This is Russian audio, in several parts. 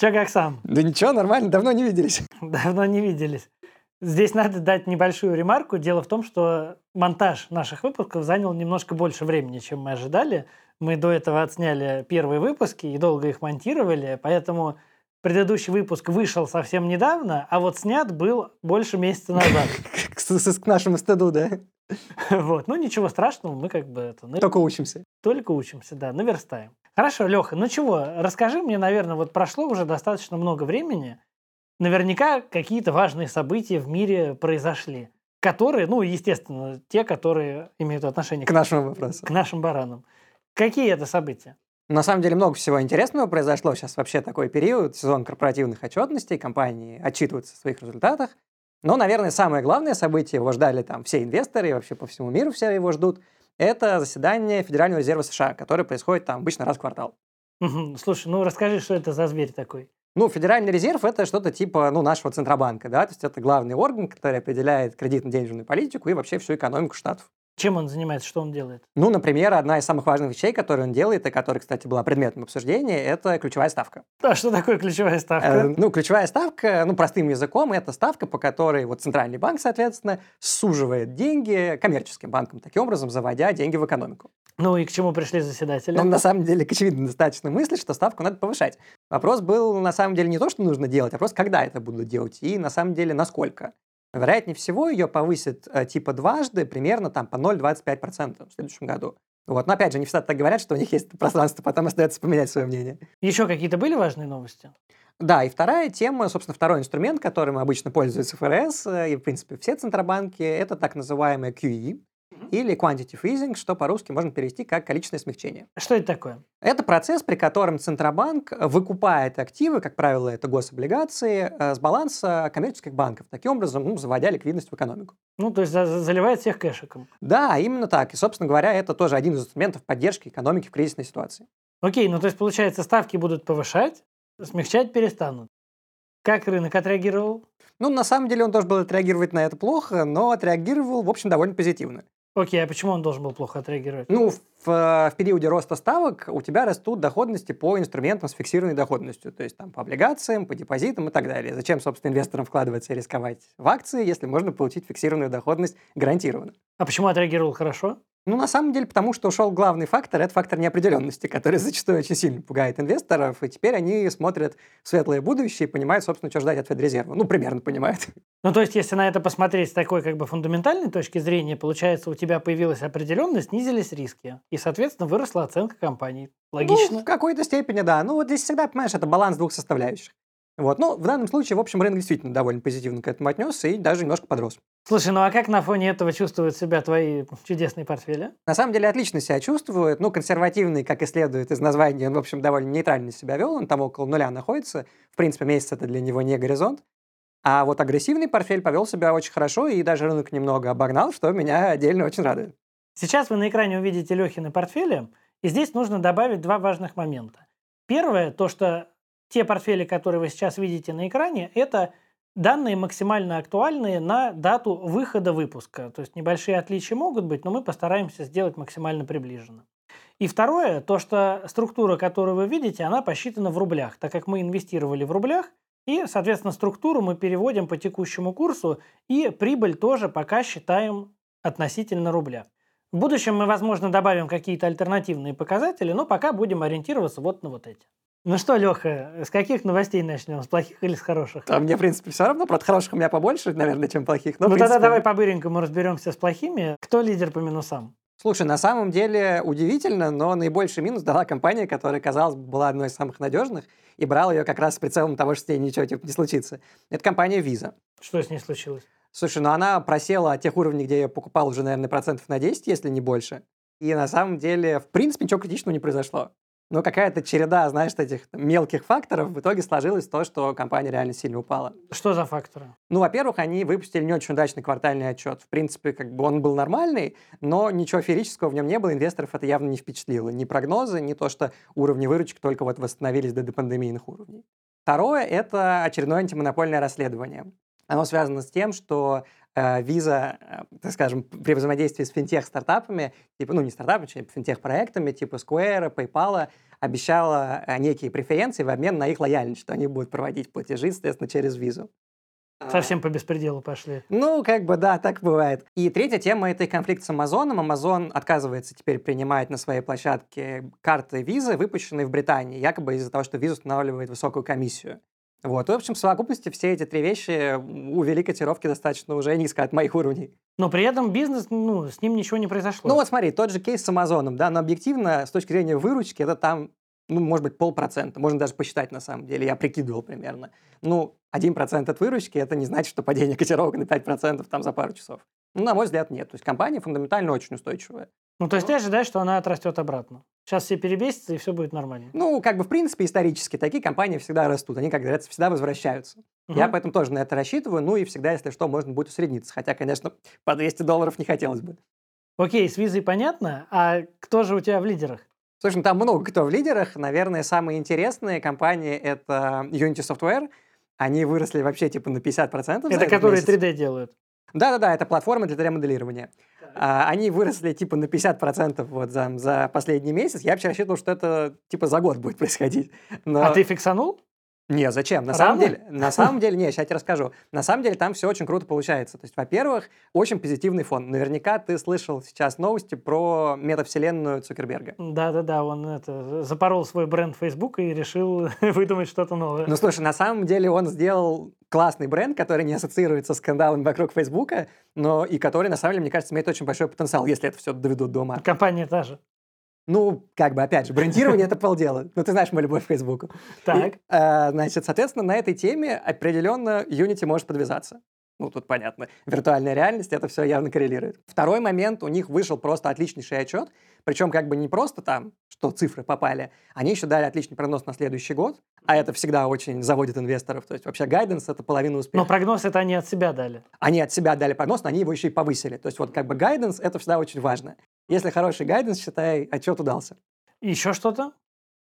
Че как сам? Да ничего, нормально, давно не виделись. Давно не виделись. Здесь надо дать небольшую ремарку. Дело в том, что монтаж наших выпусков занял немножко больше времени, чем мы ожидали. Мы до этого отсняли первые выпуски и долго их монтировали, поэтому предыдущий выпуск вышел совсем недавно, а вот снят был больше месяца назад. К нашему стыду, да? Вот. Ну, ничего страшного, мы как бы это... Только учимся. Только учимся, да, наверстаем. Хорошо, Леха, ну чего, расскажи мне, наверное, вот прошло уже достаточно много времени, наверняка какие-то важные события в мире произошли, которые, ну, естественно, те, которые имеют отношение к, к нашему вопросу. К нашим баранам. Какие это события? На самом деле много всего интересного произошло. Сейчас вообще такой период, сезон корпоративных отчетностей, компании отчитываются о своих результатах. Но, наверное, самое главное событие, его ждали там все инвесторы, и вообще по всему миру все его ждут, это заседание Федерального резерва США, которое происходит там обычно раз в квартал. Слушай, ну расскажи, что это за зверь такой? Ну, Федеральный резерв – это что-то типа ну, нашего Центробанка, да, то есть это главный орган, который определяет кредитно-денежную политику и вообще всю экономику штатов. Чем он занимается, что он делает? Ну, например, одна из самых важных вещей, которую он делает, и которая, кстати, была предметом обсуждения, это ключевая ставка. А что такое ключевая ставка? Э, ну, ключевая ставка, ну, простым языком, это ставка, по которой вот центральный банк, соответственно, суживает деньги коммерческим банкам, таким образом заводя деньги в экономику. Ну и к чему пришли заседатели? Ну, на самом деле, к очевидной достаточно мысли, что ставку надо повышать. Вопрос был, на самом деле, не то, что нужно делать, а просто когда это будут делать и, на самом деле, насколько. Вероятнее всего, ее повысят э, типа дважды, примерно там по 0,25% в следующем году. Вот. Но опять же, они всегда так говорят, что у них есть пространство, потом остается поменять свое мнение. Еще какие-то были важные новости? Да, и вторая тема, собственно, второй инструмент, которым обычно пользуются ФРС, э, и, в принципе, все центробанки, это так называемый QE, или quantitative easing, что по-русски можно перевести как количественное смягчение. Что это такое? Это процесс, при котором Центробанк выкупает активы, как правило, это гособлигации, э, с баланса коммерческих банков, таким образом ну, заводя ликвидность в экономику. Ну, то есть заливает всех кэшиком. Да, именно так. И, собственно говоря, это тоже один из инструментов поддержки экономики в кризисной ситуации. Окей, ну то есть, получается, ставки будут повышать, смягчать перестанут. Как рынок отреагировал? Ну, на самом деле он тоже был отреагировать на это плохо, но отреагировал, в общем, довольно позитивно. Окей, а почему он должен был плохо отреагировать? Ну, в, в периоде роста ставок у тебя растут доходности по инструментам с фиксированной доходностью, то есть там по облигациям, по депозитам и так далее. Зачем, собственно, инвесторам вкладываться и рисковать в акции, если можно получить фиксированную доходность гарантированно? А почему отреагировал хорошо? Ну, на самом деле, потому что ушел главный фактор, это фактор неопределенности, который зачастую очень сильно пугает инвесторов, и теперь они смотрят в светлое будущее и понимают, собственно, что ждать от Федрезерва. Ну, примерно понимают. Ну, то есть, если на это посмотреть с такой как бы фундаментальной точки зрения, получается, у тебя появилась определенность, снизились риски, и, соответственно, выросла оценка компании. Логично? Ну, в какой-то степени, да. Ну, вот здесь всегда, понимаешь, это баланс двух составляющих. Вот. Ну, в данном случае, в общем, рынок действительно довольно позитивно к этому отнесся и даже немножко подрос. Слушай, ну а как на фоне этого чувствуют себя твои чудесные портфели? На самом деле отлично себя чувствует. Ну, консервативный, как и следует из названия, он, в общем, довольно нейтрально себя вел. Он там около нуля находится. В принципе, месяц это для него не горизонт. А вот агрессивный портфель повел себя очень хорошо, и даже рынок немного обогнал, что меня отдельно очень радует. Сейчас вы на экране увидите Лехины портфели, и здесь нужно добавить два важных момента. Первое, то, что те портфели, которые вы сейчас видите на экране, это данные максимально актуальные на дату выхода выпуска. То есть небольшие отличия могут быть, но мы постараемся сделать максимально приближенно. И второе, то, что структура, которую вы видите, она посчитана в рублях, так как мы инвестировали в рублях, и, соответственно, структуру мы переводим по текущему курсу, и прибыль тоже пока считаем относительно рубля. В будущем мы, возможно, добавим какие-то альтернативные показатели, но пока будем ориентироваться вот на вот эти. Ну что, Леха, с каких новостей начнем? С плохих или с хороших? А мне, в принципе, все равно. Правда, хороших у меня побольше, наверное, чем плохих. Но, ну принципе... тогда давай по-быренькому разберемся с плохими. Кто лидер по минусам? Слушай, на самом деле удивительно, но наибольший минус дала компания, которая, казалось, была одной из самых надежных, и брал ее как раз с прицелом того, что с ней ничего типа, не случится. Это компания Visa. Что с ней случилось? Слушай, ну она просела от тех уровней, где я покупал уже, наверное, процентов на 10, если не больше. И на самом деле, в принципе, ничего критичного не произошло. Но какая-то череда, знаешь, этих мелких факторов в итоге сложилось то, что компания реально сильно упала. Что за факторы? Ну, во-первых, они выпустили не очень удачный квартальный отчет. В принципе, как бы он был нормальный, но ничего феерического в нем не было, инвесторов это явно не впечатлило. Ни прогнозы, ни то, что уровни выручек только вот восстановились до допандемийных уровней. Второе – это очередное антимонопольное расследование. Оно связано с тем, что э, Visa, э, так скажем, при взаимодействии с финтех-стартапами, типа, ну, не стартапами, а финтех-проектами, типа Square, PayPal, обещала э, некие преференции в обмен на их лояльность, что они будут проводить платежи, соответственно, через визу. Совсем по беспределу пошли. Ну, как бы, да, так бывает. И третья тема – это конфликт с Амазоном. Амазон отказывается теперь принимать на своей площадке карты визы, выпущенные в Британии, якобы из-за того, что виза устанавливает высокую комиссию. Вот. И, в общем, в совокупности все эти три вещи увели котировки достаточно уже низко от моих уровней. Но при этом бизнес, ну, с ним ничего не произошло. Ну вот смотри, тот же кейс с Амазоном, да, но объективно, с точки зрения выручки, это там ну, может быть, полпроцента. Можно даже посчитать на самом деле. Я прикидывал примерно. Ну, один процент от выручки, это не значит, что падение котировок на 5% там за пару часов. Ну, на мой взгляд, нет. То есть компания фундаментально очень устойчивая. Ну, то есть ты ожидаешь, что она отрастет обратно. Сейчас все перебесятся, и все будет нормально. Ну, как бы, в принципе, исторически такие компании всегда растут. Они, как говорится, всегда возвращаются. Угу. Я поэтому тоже на это рассчитываю. Ну, и всегда, если что, можно будет усредниться. Хотя, конечно, по 200 долларов не хотелось бы. Окей, с визой понятно. А кто же у тебя в лидерах? Слушай, ну там много кто в лидерах. Наверное, самые интересные компании — это Unity Software. Они выросли вообще типа на 50%. Это которые месяц. 3D делают? Да-да-да, это платформа для 3D-моделирования. А, они выросли типа на 50% вот за, за последний месяц. Я вообще рассчитывал, что это типа за год будет происходить. Но... А ты фиксанул? Не, зачем? На самом деле, на самом деле, не, сейчас я тебе расскажу. На самом деле там все очень круто получается. То есть, во-первых, очень позитивный фон. Наверняка ты слышал сейчас новости про метавселенную Цукерберга. Да-да-да, он это, запорол свой бренд Facebook и решил выдумать что-то новое. Ну, слушай, на самом деле он сделал классный бренд, который не ассоциируется с скандалами вокруг Фейсбука, но и который, на самом деле, мне кажется, имеет очень большой потенциал, если это все доведут до ума. Компания та же. Ну, как бы, опять же, брендирование – это полдела. Ну, ты знаешь мою любовь к Фейсбуку. Так. Э, значит, соответственно, на этой теме определенно Unity может подвязаться. Ну, тут понятно. Виртуальная реальность, это все явно коррелирует. Второй момент, у них вышел просто отличнейший отчет, причем как бы не просто там, что цифры попали, они еще дали отличный прогноз на следующий год, а это всегда очень заводит инвесторов. То есть вообще гайденс — это половина успеха. Но прогноз это они от себя дали. Они от себя дали прогноз, но они его еще и повысили. То есть вот как бы гайденс — это всегда очень важно. Если хороший гайденс, считай, отчет удался. Еще что-то?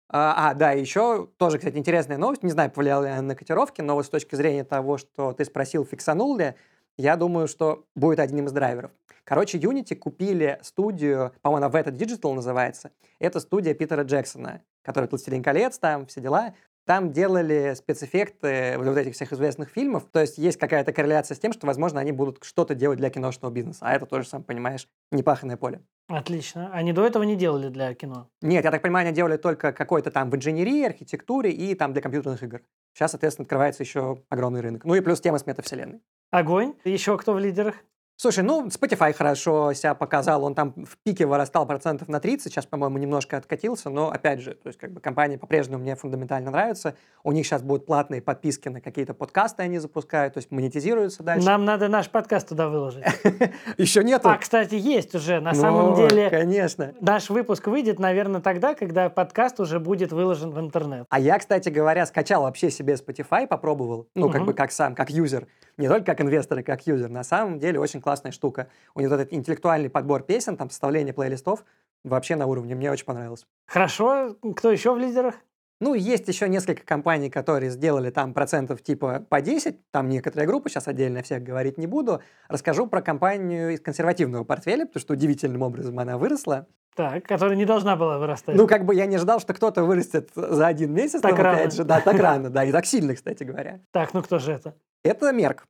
А, а, да, еще тоже, кстати, интересная новость. Не знаю, повлияла ли она на котировки, но вот с точки зрения того, что ты спросил, фиксанул ли, я думаю, что будет одним из драйверов. Короче, Unity купили студию, по-моему, она Veta Digital называется. Это студия Питера Джексона, который «Пластилин колец», там все дела. Там делали спецэффекты вот этих всех известных фильмов. То есть есть какая-то корреляция с тем, что, возможно, они будут что-то делать для киношного бизнеса. А это тоже, сам понимаешь, непаханное поле. Отлично. Они до этого не делали для кино? Нет, я так понимаю, они делали только какой-то там в инженерии, архитектуре и там для компьютерных игр. Сейчас, соответственно, открывается еще огромный рынок. Ну и плюс тема с метавселенной. Огонь. Еще кто в лидерах? Слушай, ну, Spotify хорошо себя показал, он там в пике вырастал процентов на 30, сейчас, по-моему, немножко откатился, но, опять же, то есть, как бы, компания по-прежнему мне фундаментально нравится, у них сейчас будут платные подписки на какие-то подкасты они запускают, то есть, монетизируются дальше. Нам надо наш подкаст туда выложить. Еще нету? А, кстати, есть уже, на самом деле. конечно. Наш выпуск выйдет, наверное, тогда, когда подкаст уже будет выложен в интернет. А я, кстати говоря, скачал вообще себе Spotify, попробовал, ну, как бы, как сам, как юзер, не только как инвестор, а как юзер. На самом деле, очень классная штука. У них этот интеллектуальный подбор песен, там составление плейлистов вообще на уровне. Мне очень понравилось. Хорошо. Кто еще в лидерах? Ну, есть еще несколько компаний, которые сделали там процентов типа по 10, там некоторые группы, сейчас отдельно всех говорить не буду. Расскажу про компанию из консервативного портфеля, потому что удивительным образом она выросла. Так, которая не должна была вырастать. Ну, как бы я не ждал, что кто-то вырастет за один месяц. Так рано. Опять же, да, так рано, да, и так сильно, кстати говоря. Так, ну кто же это? Это Мерк.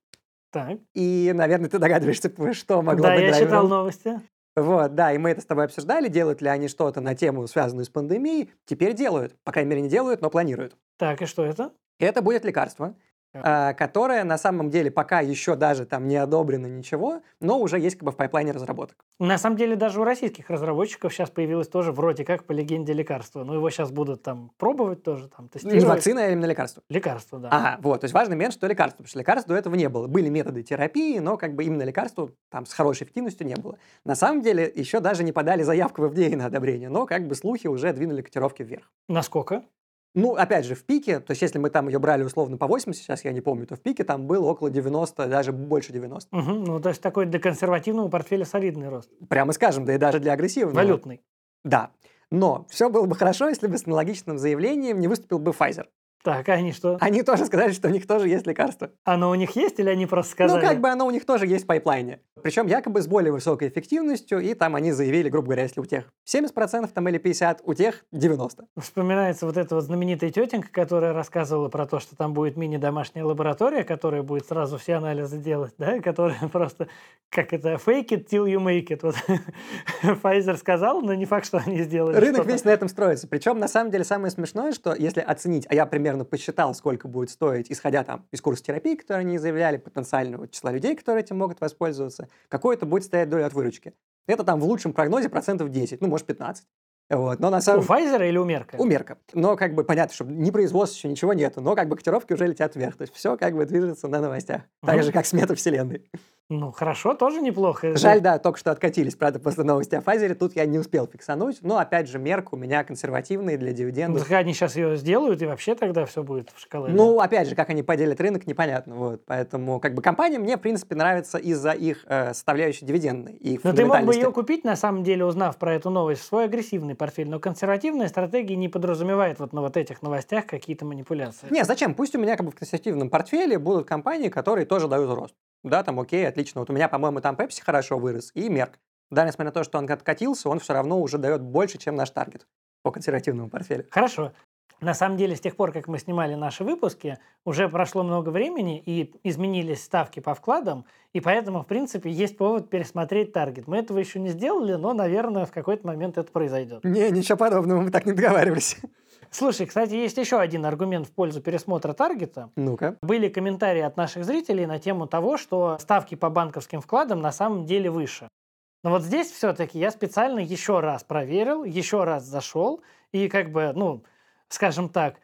Так. И, наверное, ты догадываешься, что могло да, быть я драйвером. читал новости. Вот, да, и мы это с тобой обсуждали, делают ли они что-то на тему, связанную с пандемией. Теперь делают. По крайней мере, не делают, но планируют. Так, и что это? Это будет лекарство. А, которая на самом деле пока еще даже там не одобрена ничего, но уже есть как бы в пайплайне разработок. На самом деле даже у российских разработчиков сейчас появилось тоже вроде как по легенде лекарства. Но его сейчас будут там пробовать тоже, там тестировать. Не вакцина, а именно лекарство. Лекарство, да. Ага, вот. То есть важный момент, что лекарство, потому что лекарств до этого не было. Были методы терапии, но как бы именно лекарства там с хорошей эффективностью не было. На самом деле еще даже не подали заявку в FDA на одобрение, но как бы слухи уже двинули котировки вверх. Насколько? Ну, опять же, в пике, то есть если мы там ее брали условно по 80, сейчас я не помню, то в пике там было около 90, даже больше 90. Угу, ну, то есть такой для консервативного портфеля солидный рост. Прямо скажем, да и даже для агрессивного. Валютный. Да. Но все было бы хорошо, если бы с аналогичным заявлением не выступил бы Pfizer. Так, а они что? Они тоже сказали, что у них тоже есть лекарство. Оно у них есть или они просто сказали? Ну, как бы оно у них тоже есть в пайплайне. Причем якобы с более высокой эффективностью, и там они заявили, грубо говоря, если у тех 70% там или 50%, у тех 90%. Вспоминается вот эта вот знаменитая тетенька, которая рассказывала про то, что там будет мини-домашняя лаборатория, которая будет сразу все анализы делать, да, которая просто, как это, fake it till you make it. Вот Pfizer сказал, но не факт, что они сделали. Рынок весь на этом строится. Причем, на самом деле, самое смешное, что если оценить, а я примерно посчитал, сколько будет стоить, исходя там из курса терапии, который они заявляли, потенциального числа людей, которые этим могут воспользоваться, какой это будет стоять доля от выручки. Это там в лучшем прогнозе процентов 10, ну, может, 15. Вот. Но на У самом Pfizer или у Мерка? У Мерка. Но как бы понятно, что ни производства еще ничего нету, но как бы котировки уже летят вверх. То есть все как бы движется на новостях. Так же, как с метавселенной. Ну, хорошо, тоже неплохо. Жаль, да, только что откатились, правда, после новости о Pfizer. Тут я не успел фиксануть. Но, опять же, Мерк у меня консервативный для Ну, дивидендов. так они сейчас ее сделают, и вообще тогда все будет в шоколаде. Ну, опять же, как они поделят рынок, непонятно. Вот. Поэтому, как бы, компания мне, в принципе, нравится из-за их э, составляющей дивидендной. И Но ты мог бы ее купить, на самом деле, узнав про эту новость, в свой агрессивный портфель. Но консервативная стратегия не подразумевает вот на вот этих новостях какие-то манипуляции. Не, зачем? Пусть у меня как бы в консервативном портфеле будут компании, которые тоже дают рост. Да, там окей, отлично. Вот у меня, по-моему, там Pepsi хорошо вырос и Мерк. Да, несмотря на то, что он откатился, он все равно уже дает больше, чем наш таргет по консервативному портфелю. Хорошо. На самом деле, с тех пор, как мы снимали наши выпуски, уже прошло много времени, и изменились ставки по вкладам, и поэтому, в принципе, есть повод пересмотреть таргет. Мы этого еще не сделали, но, наверное, в какой-то момент это произойдет. Не, ничего подобного, мы так не договаривались. Слушай, кстати, есть еще один аргумент в пользу пересмотра таргета. Ну-ка. Были комментарии от наших зрителей на тему того, что ставки по банковским вкладам на самом деле выше. Но вот здесь все-таки я специально еще раз проверил, еще раз зашел, и как бы, ну, скажем так,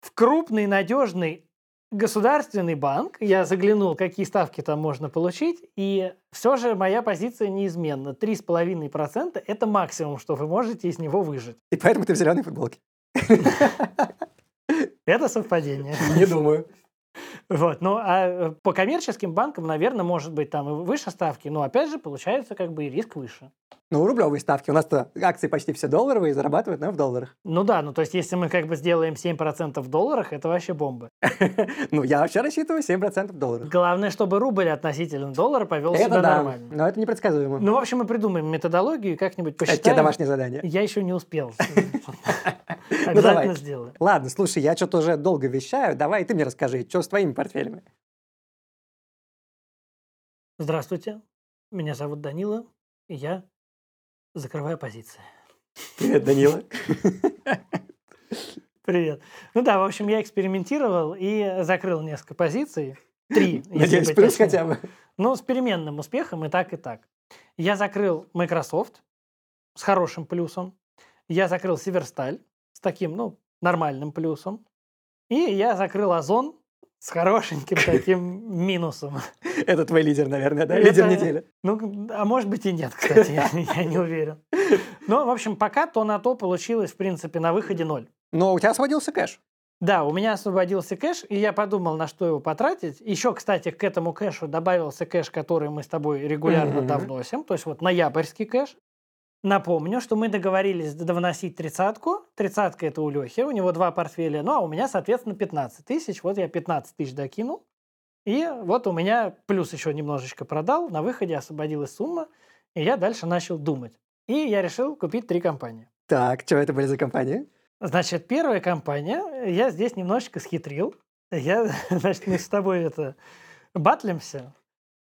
в крупный, надежный государственный банк я заглянул, какие ставки там можно получить, и все же моя позиция неизменна. 3,5% – это максимум, что вы можете из него выжить. И поэтому ты в зеленой футболке. Это совпадение. Не думаю. Вот, ну а э, по коммерческим банкам, наверное, может быть там и выше ставки, но опять же получается как бы и риск выше. Ну, рублевые ставки. У нас-то акции почти все долларовые, зарабатывают, наверное, в долларах. Ну да, ну то есть если мы как бы сделаем 7% в долларах, это вообще бомба. Ну, я вообще рассчитываю 7% долларов. Главное, чтобы рубль относительно доллара повел Это себя нормально. но это непредсказуемо. Ну, в общем, мы придумаем методологию и как-нибудь это посчитаем. домашнее задание. Я еще не успел. Ну, Обязательно сделаю. Ладно, слушай, я что-то уже долго вещаю. Давай ты мне расскажи, что с твоими портфелями? Здравствуйте, меня зовут Данила, и я закрываю позиции. Привет, Данила. Привет. Ну да, в общем, я экспериментировал и закрыл несколько позиций. Три, Надеюсь, быть плюс хотя бы. Ну, с переменным успехом и так, и так. Я закрыл Microsoft с хорошим плюсом. Я закрыл Северсталь с таким, ну, нормальным плюсом. И я закрыл Озон с хорошеньким таким минусом. Это твой лидер, наверное, да? Это- Лидер недели. Ну, а может быть и нет, кстати, я, я не уверен. Но, в общем, пока то на то получилось, в принципе, на выходе ноль. Но у тебя освободился кэш. Да, у меня освободился кэш, и я подумал, на что его потратить. Еще, кстати, к этому кэшу добавился кэш, который мы с тобой регулярно Мгм. довносим, то есть вот ноябрьский кэш. Напомню, что мы договорились довносить тридцатку. Тридцатка это у Лехи, у него два портфеля, ну а у меня, соответственно, 15 тысяч. Вот я 15 тысяч докинул. И вот у меня плюс еще немножечко продал, на выходе освободилась сумма, и я дальше начал думать. И я решил купить три компании. Так, что это были за компании? Значит, первая компания, я здесь немножечко схитрил. Я, значит, мы с тобой это батлимся.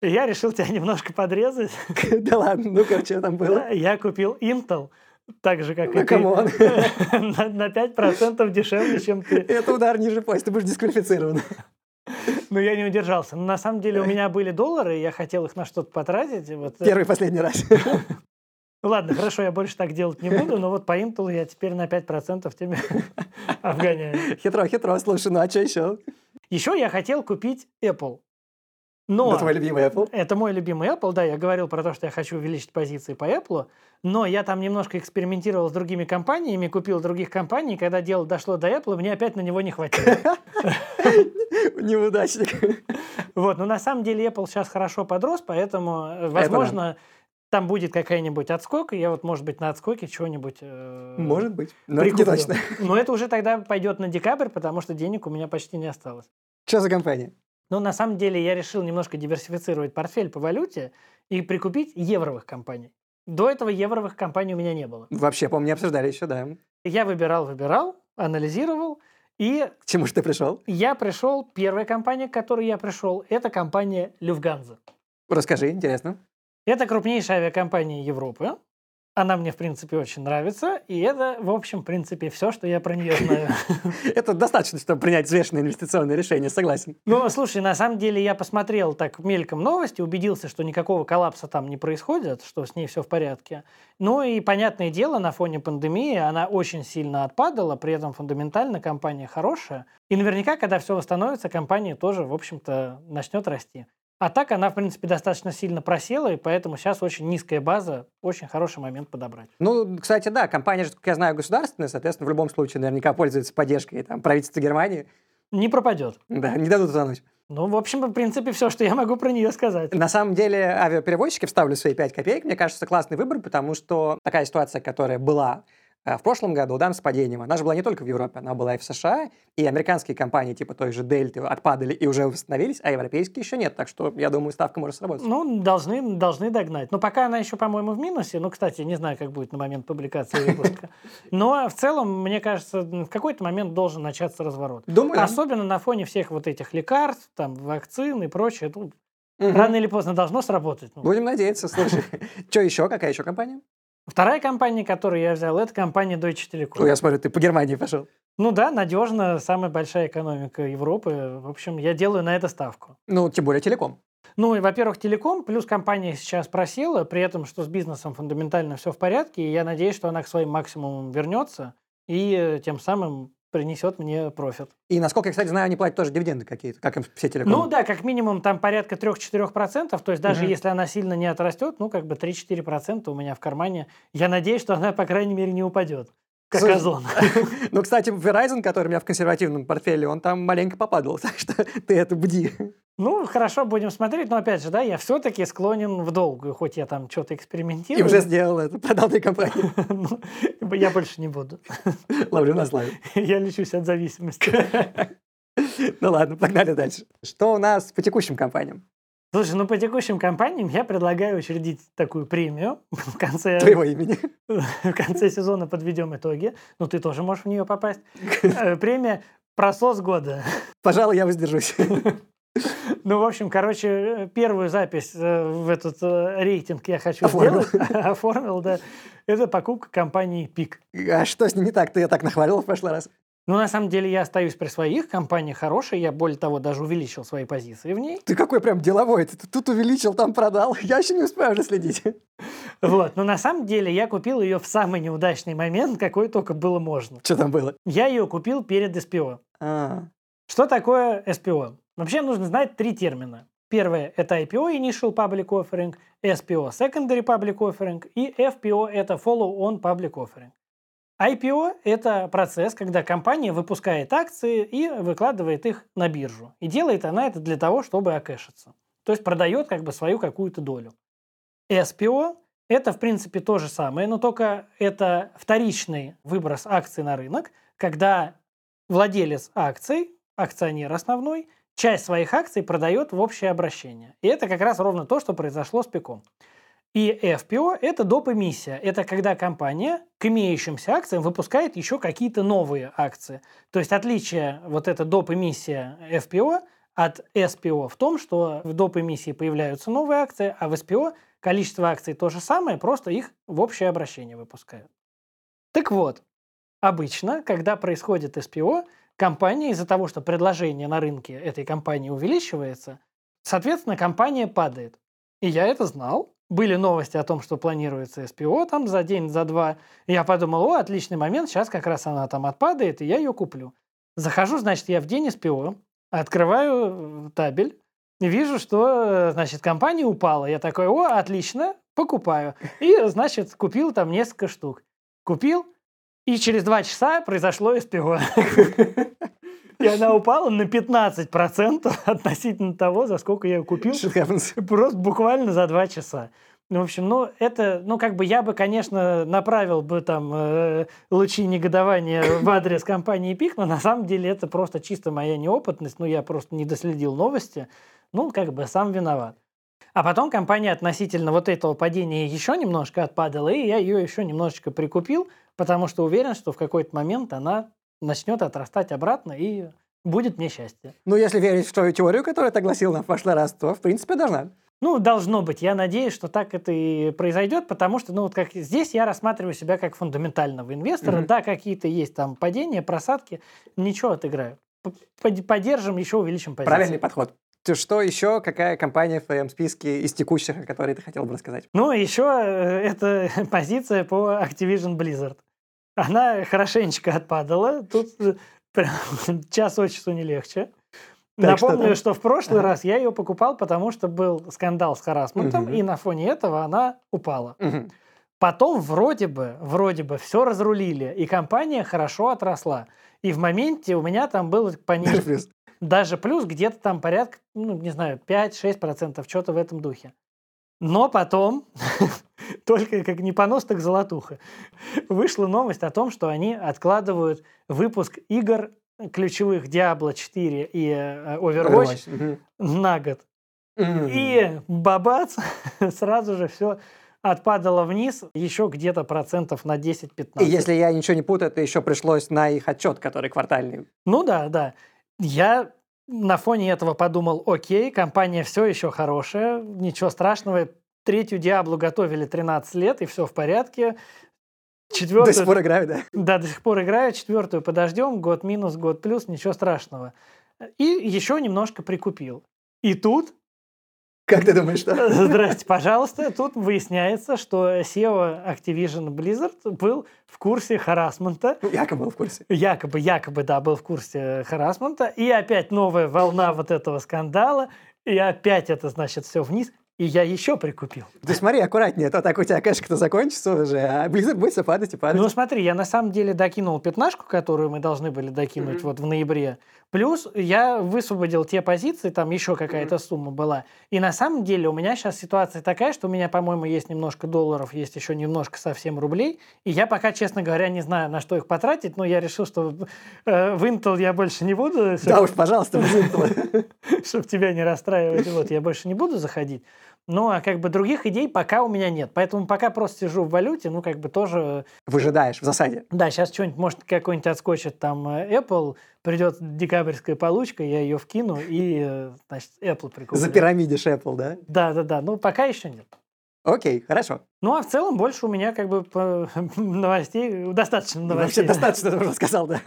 Я решил тебя немножко подрезать. Да ладно, ну-ка, что там было? Я купил Intel, так же, как Ну, и ты, на на 5% дешевле, чем ты. Это удар ниже пояса, ты будешь дисквалифицирован. Но я не удержался. Но на самом деле у меня были доллары, и я хотел их на что-то потратить. Вот. э, Первый и последний раз. Ну Ладно, хорошо, я больше так делать не буду, но вот по Intel я теперь на 5% тебе обгоняю. Хитро, хитро, слушай, ну а что еще? Еще я хотел купить Apple. Но... Это твой любимый Apple? Это мой любимый Apple, да, я говорил про то, что я хочу увеличить позиции по Apple, но я там немножко экспериментировал с другими компаниями, купил других компаний, и когда дело дошло до Apple, мне опять на него не хватило. Неудачник. Вот, но на самом деле Apple сейчас хорошо подрос, поэтому, э, возможно, там будет какая-нибудь отскок, и я вот, может быть, на отскоке чего-нибудь э, Может быть, но это не точно. Но это уже тогда пойдет на декабрь, потому что денег у меня почти не осталось. Что за компания? Но на самом деле я решил немножко диверсифицировать портфель по валюте и прикупить евровых компаний. До этого евровых компаний у меня не было. Вообще, помню, не обсуждали еще, да. Я выбирал, выбирал, анализировал, и К чему же ты пришел? я пришел, первая компания, к которой я пришел, это компания Люфганза. Расскажи, интересно. Это крупнейшая авиакомпания Европы. Она мне, в принципе, очень нравится. И это, в общем, в принципе, все, что я про нее знаю. Это достаточно, чтобы принять взвешенное инвестиционное решение, согласен. Ну, слушай, на самом деле я посмотрел так мельком новости, убедился, что никакого коллапса там не происходит, что с ней все в порядке. Ну и, понятное дело, на фоне пандемии она очень сильно отпадала, при этом фундаментально компания хорошая. И наверняка, когда все восстановится, компания тоже, в общем-то, начнет расти. А так она, в принципе, достаточно сильно просела, и поэтому сейчас очень низкая база, очень хороший момент подобрать. Ну, кстати, да, компания же, как я знаю, государственная, соответственно, в любом случае наверняка пользуется поддержкой там, правительства Германии. Не пропадет. Да, не дадут утонуть. Ну, в общем, в принципе, все, что я могу про нее сказать. На самом деле, авиаперевозчики, вставлю свои 5 копеек, мне кажется, классный выбор, потому что такая ситуация, которая была в прошлом году, да, с падением, она же была не только в Европе, она была и в США, и американские компании типа той же Дельты отпадали и уже восстановились, а европейские еще нет, так что, я думаю, ставка может сработать. Ну, должны, должны догнать. Но пока она еще, по-моему, в минусе. Ну, кстати, не знаю, как будет на момент публикации выпуска. Но в целом, мне кажется, в какой-то момент должен начаться разворот. Думаю. Особенно на фоне всех вот этих лекарств, там, вакцин и прочее. Мгм. Рано или поздно должно сработать. Ну, Будем надеяться, слушай. Что еще? Какая еще компания? Вторая компания, которую я взял, это компания Deutsche Telekom. Ой, я смотрю, ты по Германии пошел. Ну да, надежно, самая большая экономика Европы. В общем, я делаю на это ставку. Ну, тем более телеком. Ну и, во-первых, телеком, плюс компания сейчас просела, при этом, что с бизнесом фундаментально все в порядке, и я надеюсь, что она к своим максимумам вернется и э, тем самым принесет мне профит. И, насколько я, кстати, знаю, они платят тоже дивиденды какие-то, как и все телекомы. Ну да, как минимум там порядка 3-4%, то есть даже Мгм. если она сильно не отрастет, ну как бы 3-4% у меня в кармане. Я надеюсь, что она, по крайней мере, не упадет. Как Слушай, озон. Ну, кстати, Verizon, который у меня в консервативном портфеле, он там маленько попадал, так что ты это бди. Ну, хорошо, будем смотреть, но опять же, да, я все-таки склонен в долгую, хоть я там что-то И экспериментирую. уже сделал это, продал мне компанию. Ну, Я больше не буду. Ловлю на славе. Я лечусь от зависимости. Ну ладно, погнали дальше. Что у нас по текущим компаниям? Слушай, ну по текущим компаниям я предлагаю учредить такую премию в конце, Твоего имени. в конце сезона подведем итоги. Ну ты тоже можешь в нее попасть. Э, Премия «Просос года». Пожалуй, я воздержусь. Ну, в общем, короче, э, первую запись э, в этот рейтинг я хочу Оформил. сделать. Оформил, да. Это покупка компании «Пик». А что с ним не так? Ты ее так нахвалил в прошлый раз. Ну, на самом деле, я остаюсь при своих. Компания хорошая. Я, более того, даже увеличил свои позиции в ней. Ты какой прям деловой. Ты тут увеличил, там продал. Я еще не успеваю уже следить. Вот. Но на самом деле я купил ее в самый неудачный момент, какой только было можно. Что там было? Я ее купил перед SPO. А, Что такое SPO? Вообще нужно знать три термина. Первое – это IPO, Initial Public Offering, SPO – Secondary Public Offering и FPO – это Follow-on Public Offering. IPO – это процесс, когда компания выпускает акции и выкладывает их на биржу. И делает она это для того, чтобы окэшиться. То есть продает как бы свою какую-то долю. SPO – это, в принципе, то же самое, но только это вторичный выброс акций на рынок, когда владелец акций, акционер основной, часть своих акций продает в общее обращение. И это как раз ровно то, что произошло с ПИКом. И FPO – это доп. эмиссия. Это когда компания к имеющимся акциям выпускает еще какие-то новые акции. То есть отличие вот эта доп. эмиссия FPO от SPO в том, что в доп. эмиссии появляются новые акции, а в SPO количество акций то же самое, просто их в общее обращение выпускают. Так вот, обычно, когда происходит SPO, компания из-за того, что предложение на рынке этой компании увеличивается, соответственно, компания падает. И я это знал. Были новости о том, что планируется SPO там за день, за два. Я подумал, о, отличный момент, сейчас как раз она там отпадает, и я ее куплю. Захожу, значит, я в день SPO, открываю э, табель, вижу, что, э, значит, компания упала. Я такой, о, отлично, покупаю. И, значит, купил там несколько штук. Купил, и через два часа произошло SPO. И она упала на 15% относительно того, за сколько я ее купил. Просто буквально за два часа. Ну, в общем, ну, это, ну, как бы я бы, конечно, направил бы там э, лучи негодования в адрес компании Пик, но на самом деле это просто чисто моя неопытность, ну, я просто не доследил новости, ну, как бы сам виноват. А потом компания относительно вот этого падения еще немножко отпадала, и я ее еще немножечко прикупил, потому что уверен, что в какой-то момент она начнет отрастать обратно и будет мне счастье. Ну, если верить в твою теорию, которую ты огласил нам в прошлый раз, то, в принципе, должна. Ну, должно быть. Я надеюсь, что так это и произойдет, потому что, ну, вот как здесь я рассматриваю себя как фундаментального инвестора. Mm-hmm. Да, какие-то есть там падения, просадки, ничего отыграю. Поддержим, еще увеличим позиции. Правильный подход. Что еще, какая компания в твоем списке из текущих, о которой ты хотел бы рассказать? Ну, еще э, это позиция по Activision Blizzard. Она хорошенечко отпадала. Тут прям час от часу не легче. Так, Напомню, что, что в прошлый ага. раз я ее покупал, потому что был скандал с харасментом, угу. и на фоне этого она упала. Угу. Потом вроде бы, вроде бы все разрулили, и компания хорошо отросла. И в моменте у меня там был понижен... Плюс. Даже плюс где-то там порядка, ну, не знаю, 5-6%, что-то в этом духе. Но потом, только как не понос, так золотуха, вышла новость о том, что они откладывают выпуск игр ключевых Diablo 4 и э, Overwatch, Overwatch. на год. Mm-hmm. И бабац, сразу же все отпадало вниз еще где-то процентов на 10-15. И если я ничего не путаю, то еще пришлось на их отчет, который квартальный. Ну да, да. Я на фоне этого подумал, окей, компания все еще хорошая, ничего страшного, третью Диаблу готовили 13 лет, и все в порядке. Четвертую... До сих пор играю, да? Да, до сих пор играю. Четвертую подождем, год минус, год плюс, ничего страшного. И еще немножко прикупил. И тут... Как ты думаешь, что? Здрасте, пожалуйста. Тут выясняется, что SEO Activision Blizzard был в курсе харасмента. Ну, якобы был в курсе. Якобы, якобы, да, был в курсе харасмента. И опять новая волна вот этого скандала. И опять это, значит, все вниз и я еще прикупил. Ты смотри, аккуратнее, а то так у тебя кэшка-то закончится уже, а Blizzard будет все падать и падать. Ну смотри, я на самом деле докинул пятнашку, которую мы должны были докинуть mm-hmm. вот в ноябре. Плюс я высвободил те позиции, там еще какая-то mm-hmm. сумма была. И на самом деле у меня сейчас ситуация такая, что у меня, по-моему, есть немножко долларов, есть еще немножко совсем рублей. И я пока, честно говоря, не знаю, на что их потратить, но я решил, что э, в Intel я больше не буду. Да уж, пожалуйста, в Intel. Чтобы тебя не расстраивать, вот, я больше не буду заходить. Ну, а как бы других идей пока у меня нет. Поэтому пока просто сижу в валюте, ну, как бы тоже... Выжидаешь в засаде. Да, сейчас что-нибудь, может, какой-нибудь отскочит там э, Apple, придет декабрьская получка, я ее вкину и, э, значит, Apple прикуплю. За пирамидишь Apple, да? Да, да, да. Ну, пока еще нет. Окей, хорошо. Ну, а в целом больше у меня как бы новостей, достаточно новостей. Вообще достаточно, ты уже сказал, да.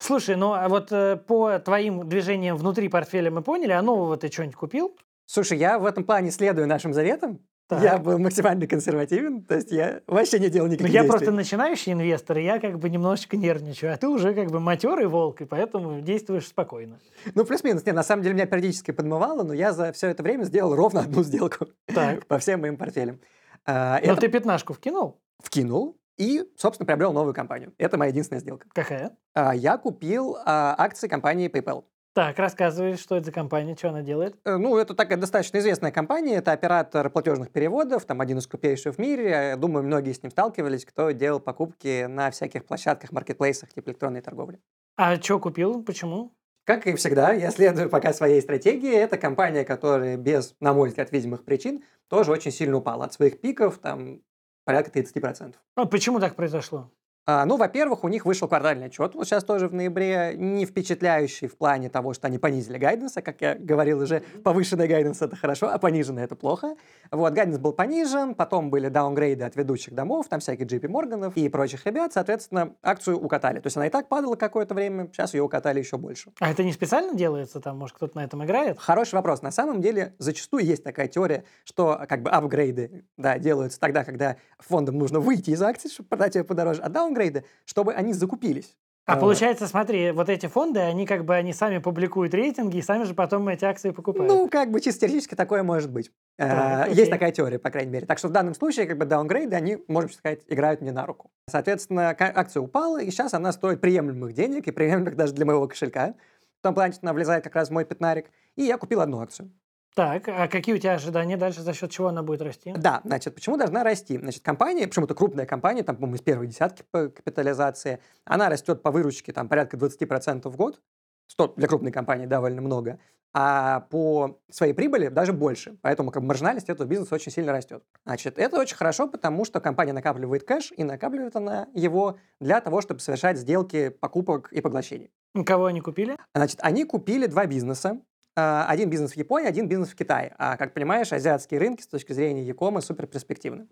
Слушай, ну а вот э, по твоим движениям внутри портфеля мы поняли, а нового ты что-нибудь купил? Слушай, я в этом плане следую нашим заветам. Так. Я был максимально консервативен, то есть я вообще не делал никаких Но ну, я действий. просто начинающий инвестор, и я как бы немножечко нервничаю, а ты уже как бы матерый волк, и поэтому действуешь спокойно. Ну, плюс-минус. Нет, на самом деле меня периодически подмывало, но я за все это время сделал ровно одну сделку так. по всем моим портфелям. А, но это... ты пятнашку вкинул? Вкинул. И, собственно, приобрел новую компанию. Это моя единственная сделка. Какая? А, я купил а, акции компании PayPal. Так, рассказывай, что это за компания, что она делает? Э, ну, это такая достаточно известная компания, это оператор платежных переводов, там один из крупнейших в мире. Я думаю, многие с ним сталкивались, кто делал покупки на всяких площадках, маркетплейсах, типа электронной торговли. А что купил? Почему? Как и всегда, я следую пока своей стратегии. Это компания, которая без, на мой взгляд, видимых причин тоже очень сильно упала от своих пиков, там порядка 30%. А почему так произошло? А, ну, во-первых, у них вышел квартальный отчет, вот сейчас тоже в ноябре, не впечатляющий в плане того, что они понизили гайденса, как я говорил уже, повышенный гайденс это хорошо, а пониженный это плохо. Вот, гайденс был понижен, потом были даунгрейды от ведущих домов, там всяких JP Морганов и прочих ребят, соответственно, акцию укатали. То есть она и так падала какое-то время, сейчас ее укатали еще больше. А это не специально делается, там, может, кто-то на этом играет? Хороший вопрос. На самом деле, зачастую есть такая теория, что как бы апгрейды, да, делаются тогда, когда фондам нужно выйти из акций, чтобы продать ее подороже, а даунгрейды апгрейды, чтобы они закупились. А э, получается, смотри, вот эти фонды, они как бы они сами публикуют рейтинги и сами же потом эти акции покупают. Ну, как бы чисто теоретически такое может быть. Так, Есть такая теория, по крайней мере. Так что в данном случае, как бы даунгрейды, они, можно сказать, играют мне на руку. Соответственно, акция упала, и сейчас она стоит приемлемых денег, и приемлемых даже для моего кошелька. В том плане, что она влезает как раз в мой пятнарик. И я купил одну акцию. Так, а какие у тебя ожидания дальше, за счет чего она будет расти? Да, значит, почему должна расти? Значит, компания, почему-то крупная компания, там, по-моему, из первой десятки по капитализации, она растет по выручке там порядка 20% в год, что для крупной компании довольно много, а по своей прибыли даже больше. Поэтому как бы, маржинальность этого бизнеса очень сильно растет. Значит, это очень хорошо, потому что компания накапливает кэш, и накапливает она его для того, чтобы совершать сделки покупок и поглощений. Кого они купили? Значит, они купили два бизнеса. А, один бизнес в Японии, один бизнес в Китае. А, как понимаешь, азиатские рынки с точки зрения Якома супер перспективны.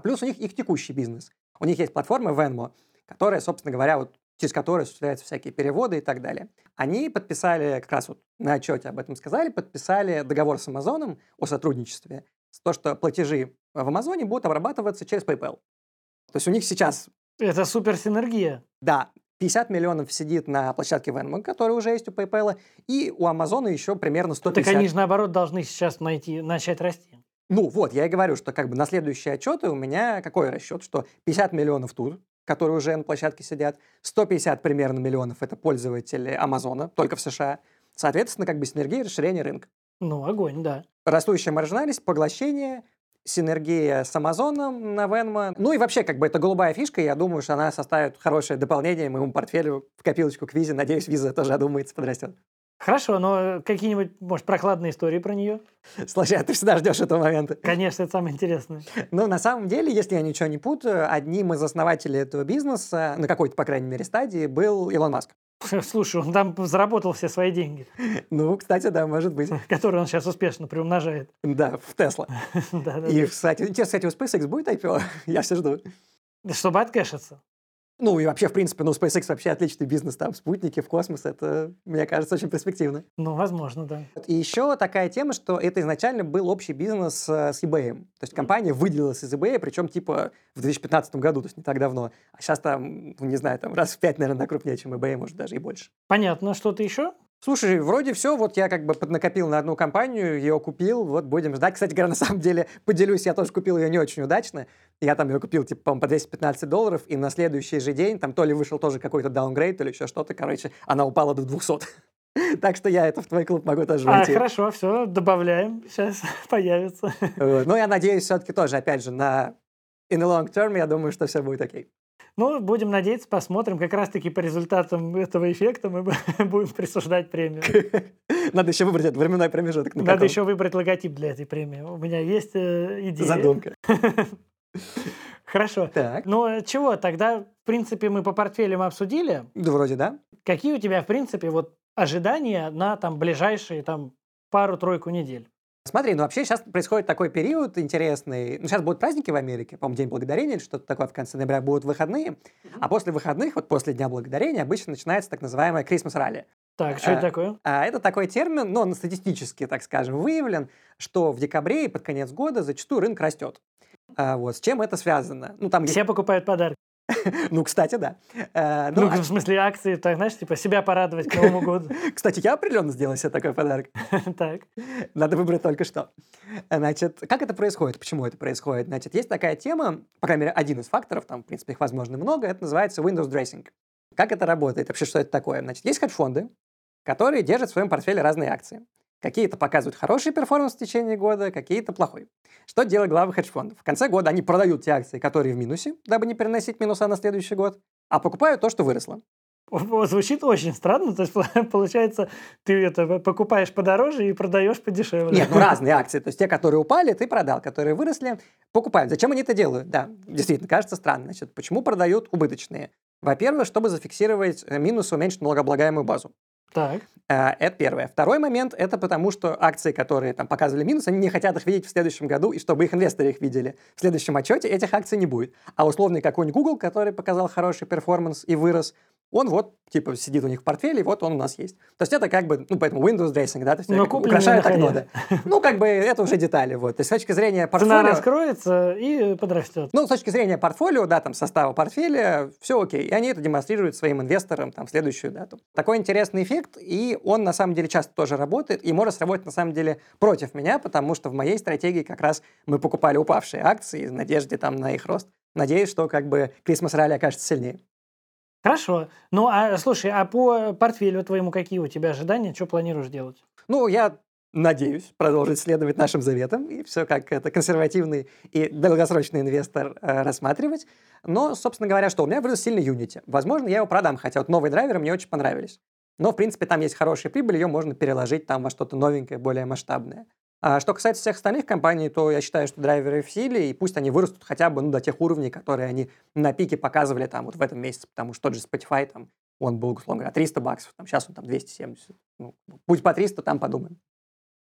Плюс у них их текущий бизнес. У них есть платформа Venmo, которая, собственно говоря, вот через которую осуществляются всякие переводы и так далее. Они подписали, как раз вот на отчете об этом сказали, подписали договор с Амазоном о сотрудничестве, то, что платежи в Амазоне будут обрабатываться через PayPal. То есть у них сейчас... Это супер синергия. Да, 50 миллионов сидит на площадке Venmo, которая уже есть у PayPal, и у Амазона еще примерно 150. Так они же, наоборот, должны сейчас найти, начать расти. Ну вот, я и говорю, что как бы на следующие отчеты у меня какой расчет, что 50 миллионов тут, которые уже на площадке сидят, 150 примерно миллионов это пользователи Амазона, только в США. Соответственно, как бы синергия расширение рынка. Ну, огонь, да. Растущая маржинальность, поглощение, синергия с Амазоном на Venmo. Ну и вообще, как бы это голубая фишка, я думаю, что она составит хорошее дополнение моему портфелю в копилочку к визе. Надеюсь, виза тоже одумается, подрастет. Хорошо, но какие-нибудь, может, прохладные истории про нее? Слушай, а ты всегда ждешь этого момента. Конечно, это самое интересное. Ну, на самом деле, если я ничего не путаю, одним из основателей этого бизнеса, на какой-то, по крайней мере, стадии, был Илон Маск. Слушай, он там заработал все свои деньги. Ну, кстати, да, может быть. Которые он сейчас успешно приумножает. Да, в Тесла. И, кстати, у SpaceX будет IPO? Я все жду. Чтобы откэшиться. Ну и вообще, в принципе, ну, SpaceX вообще отличный бизнес, там, спутники в космос, это, мне кажется, очень перспективно. Ну, возможно, да. И еще такая тема, что это изначально был общий бизнес э, с eBay. То есть компания выделилась из eBay, причем типа в 2015 году, то есть не так давно. А сейчас там, ну, не знаю, там раз в пять, наверное, крупнее, чем eBay, может, даже и больше. Понятно. Что-то еще? Слушай, вроде все, вот я как бы поднакопил на одну компанию, ее купил, вот будем ждать. Кстати говоря, на самом деле, поделюсь, я тоже купил ее не очень удачно. Я там ее купил, типа, по-моему, по 215 долларов, и на следующий же день там то ли вышел тоже какой-то даунгрейд, то ли еще что-то, короче, она упала до 200. Так что я это в твой клуб могу тоже войти. А, хорошо, все, добавляем, сейчас появится. Ну, я надеюсь, все-таки тоже, опять же, на in the long term, я думаю, что все будет окей. Ну, будем надеяться, посмотрим. Как раз-таки по результатам этого эффекта мы будем присуждать премию. Надо еще выбрать этот временной промежуток. Надо еще выбрать логотип для этой премии. У меня есть э, идея. Задумка. Хорошо. Так. Ну, чего, тогда, в принципе, мы по портфелям обсудили. Да, вроде да. Какие у тебя, в принципе, вот ожидания на там ближайшие там пару-тройку недель? Смотри, ну вообще сейчас происходит такой период интересный. Ну, сейчас будут праздники в Америке, по-моему, День Благодарения или что-то такое в конце ноября, будут выходные. Mm-hmm. А после выходных, вот после Дня Благодарения, обычно начинается так называемое Christmas ралли. Так, что а, это такое? А, это такой термин, но он статистически, так скажем, выявлен, что в декабре и под конец года зачастую рынок растет. А, вот, с чем это связано? Ну, там Все есть... покупают подарки. Ну, кстати, да. Э, ну, ну, в смысле акции, так, знаешь, типа себя порадовать к Новому году. Кстати, я определенно сделал себе такой подарок. Так. Надо выбрать только что. Значит, как это происходит? Почему это происходит? Значит, есть такая тема, по крайней мере, один из факторов, там, в принципе, их, возможно, много, это называется Windows Dressing. Как это работает? Вообще, что это такое? Значит, есть хедж-фонды, которые держат в своем портфеле разные акции. Какие-то показывают хороший перформанс в течение года, какие-то плохой. Что делают главы хедж-фондов? В конце года они продают те акции, которые в минусе, дабы не переносить минуса на следующий год, а покупают то, что выросло. Звучит очень странно, то есть получается, ты это покупаешь подороже и продаешь подешевле. Нет, ну разные акции, то есть те, которые упали, ты продал, которые выросли, покупают. Зачем они это делают? Да, действительно, кажется странно. Значит, почему продают убыточные? Во-первых, чтобы зафиксировать минус и уменьшить налогооблагаемую базу. Так. Э, это первое. Второй момент – это потому, что акции, которые там показывали минус, они не хотят их видеть в следующем году, и чтобы их инвесторы их видели. В следующем отчете этих акций не будет. А условный какой-нибудь Google, который показал хороший перформанс и вырос, он вот, типа, сидит у них в портфеле, и вот он у нас есть. То есть это как бы, ну, поэтому Windows dressing, да, то есть Но украшают окно, да. Ну, как бы это уже детали, вот. То есть с точки зрения портфолио... Цена раскроется и подрастет. Ну, с точки зрения портфолио, да, там, состава портфеля, все окей. И они это демонстрируют своим инвесторам, там, в следующую дату. Такой интересный эффект, и он, на самом деле, часто тоже работает, и может сработать, на самом деле, против меня, потому что в моей стратегии как раз мы покупали упавшие акции в надежде там на их рост. Надеюсь, что как бы Christmas ралли окажется сильнее. Хорошо. Ну, а слушай, а по портфелю твоему какие у тебя ожидания? Что планируешь делать? Ну, я надеюсь, продолжить следовать нашим заветам и все как это консервативный и долгосрочный инвестор э, рассматривать. Но, собственно говоря, что у меня вырос сильный Unity. Возможно, я его продам, хотя вот новые драйверы мне очень понравились. Но, в принципе, там есть хорошая прибыль, ее можно переложить там во что-то новенькое, более масштабное. А что касается всех остальных компаний, то я считаю, что драйверы в силе, и пусть они вырастут хотя бы ну, до тех уровней, которые они на пике показывали там вот в этом месяце, потому что тот же Spotify там, он был, условно говоря, 300 баксов, там, сейчас он там 270. Ну, пусть по 300, там подумаем.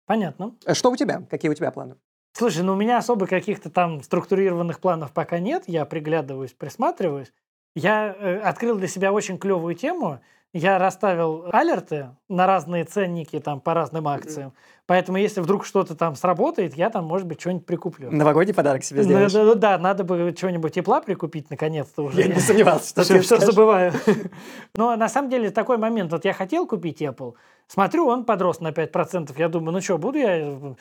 Понятно. Э, что у тебя? Какие у тебя планы? Слушай, ну у меня особо каких-то там структурированных планов пока нет. Я приглядываюсь, присматриваюсь. Я э, открыл для себя очень клевую тему. Я расставил алерты на разные ценники там по разным акциям. Поэтому, если вдруг что-то там сработает, я там, может быть, что-нибудь прикуплю. Новогодний подарок себе сделаешь. Да, да, да, надо бы что-нибудь тепла прикупить, наконец-то уже. Я не сомневался, что все, все забываю. Но на самом деле такой момент. Вот я хотел купить Apple, Смотрю, он подрос на 5%. Я думаю, ну что, буду я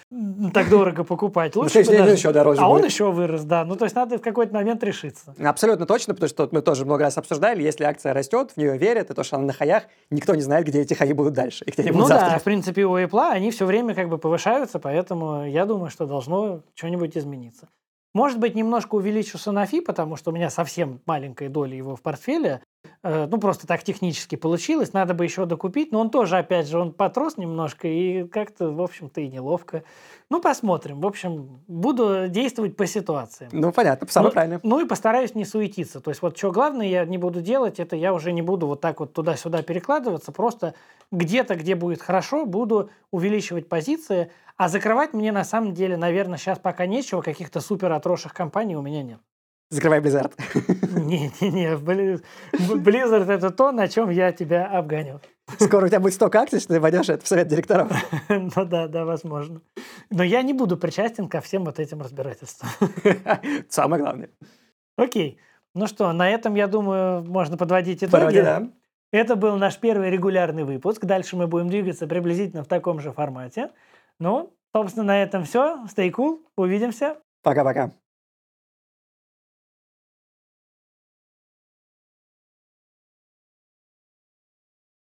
так дорого покупать? Лучше ну, даже... еще дороже А он еще вырос, да. Ну, то есть надо в какой-то момент решиться. Абсолютно точно, потому что мы тоже много раз обсуждали, если акция растет, в нее верят, и то, что она на хаях, никто не знает, где эти хаи будут дальше, и где они будут Ну завтра. да, в принципе, у Apple они все время как бы повышаются, поэтому я думаю, что должно что-нибудь измениться. Может быть, немножко увеличу Sanofi, потому что у меня совсем маленькая доля его в портфеле. Э, ну, просто так технически получилось. Надо бы еще докупить. Но он тоже, опять же, он потрос немножко. И как-то, в общем-то, и неловко. Ну, посмотрим. В общем, буду действовать по ситуации. Ну, понятно, самое ну, правильно. Ну, и постараюсь не суетиться. То есть, вот что главное я не буду делать, это я уже не буду вот так вот туда-сюда перекладываться. Просто где-то, где будет хорошо, буду увеличивать позиции. А закрывать мне, на самом деле, наверное, сейчас пока нечего. Каких-то супер отросших компаний у меня нет. Закрывай Blizzard. Не-не-не, Blizzard это то, на чем я тебя обгоню. Скоро у тебя будет столько акций, что ты войдешь это в совет директоров. Ну да, да, возможно. Но я не буду причастен ко всем вот этим разбирательствам. Самое главное. Окей. Ну что, на этом, я думаю, можно подводить итоги. Вроде да. Это был наш первый регулярный выпуск. Дальше мы будем двигаться приблизительно в таком же формате. Ну, собственно, на этом все. Stay cool. Увидимся. Пока-пока.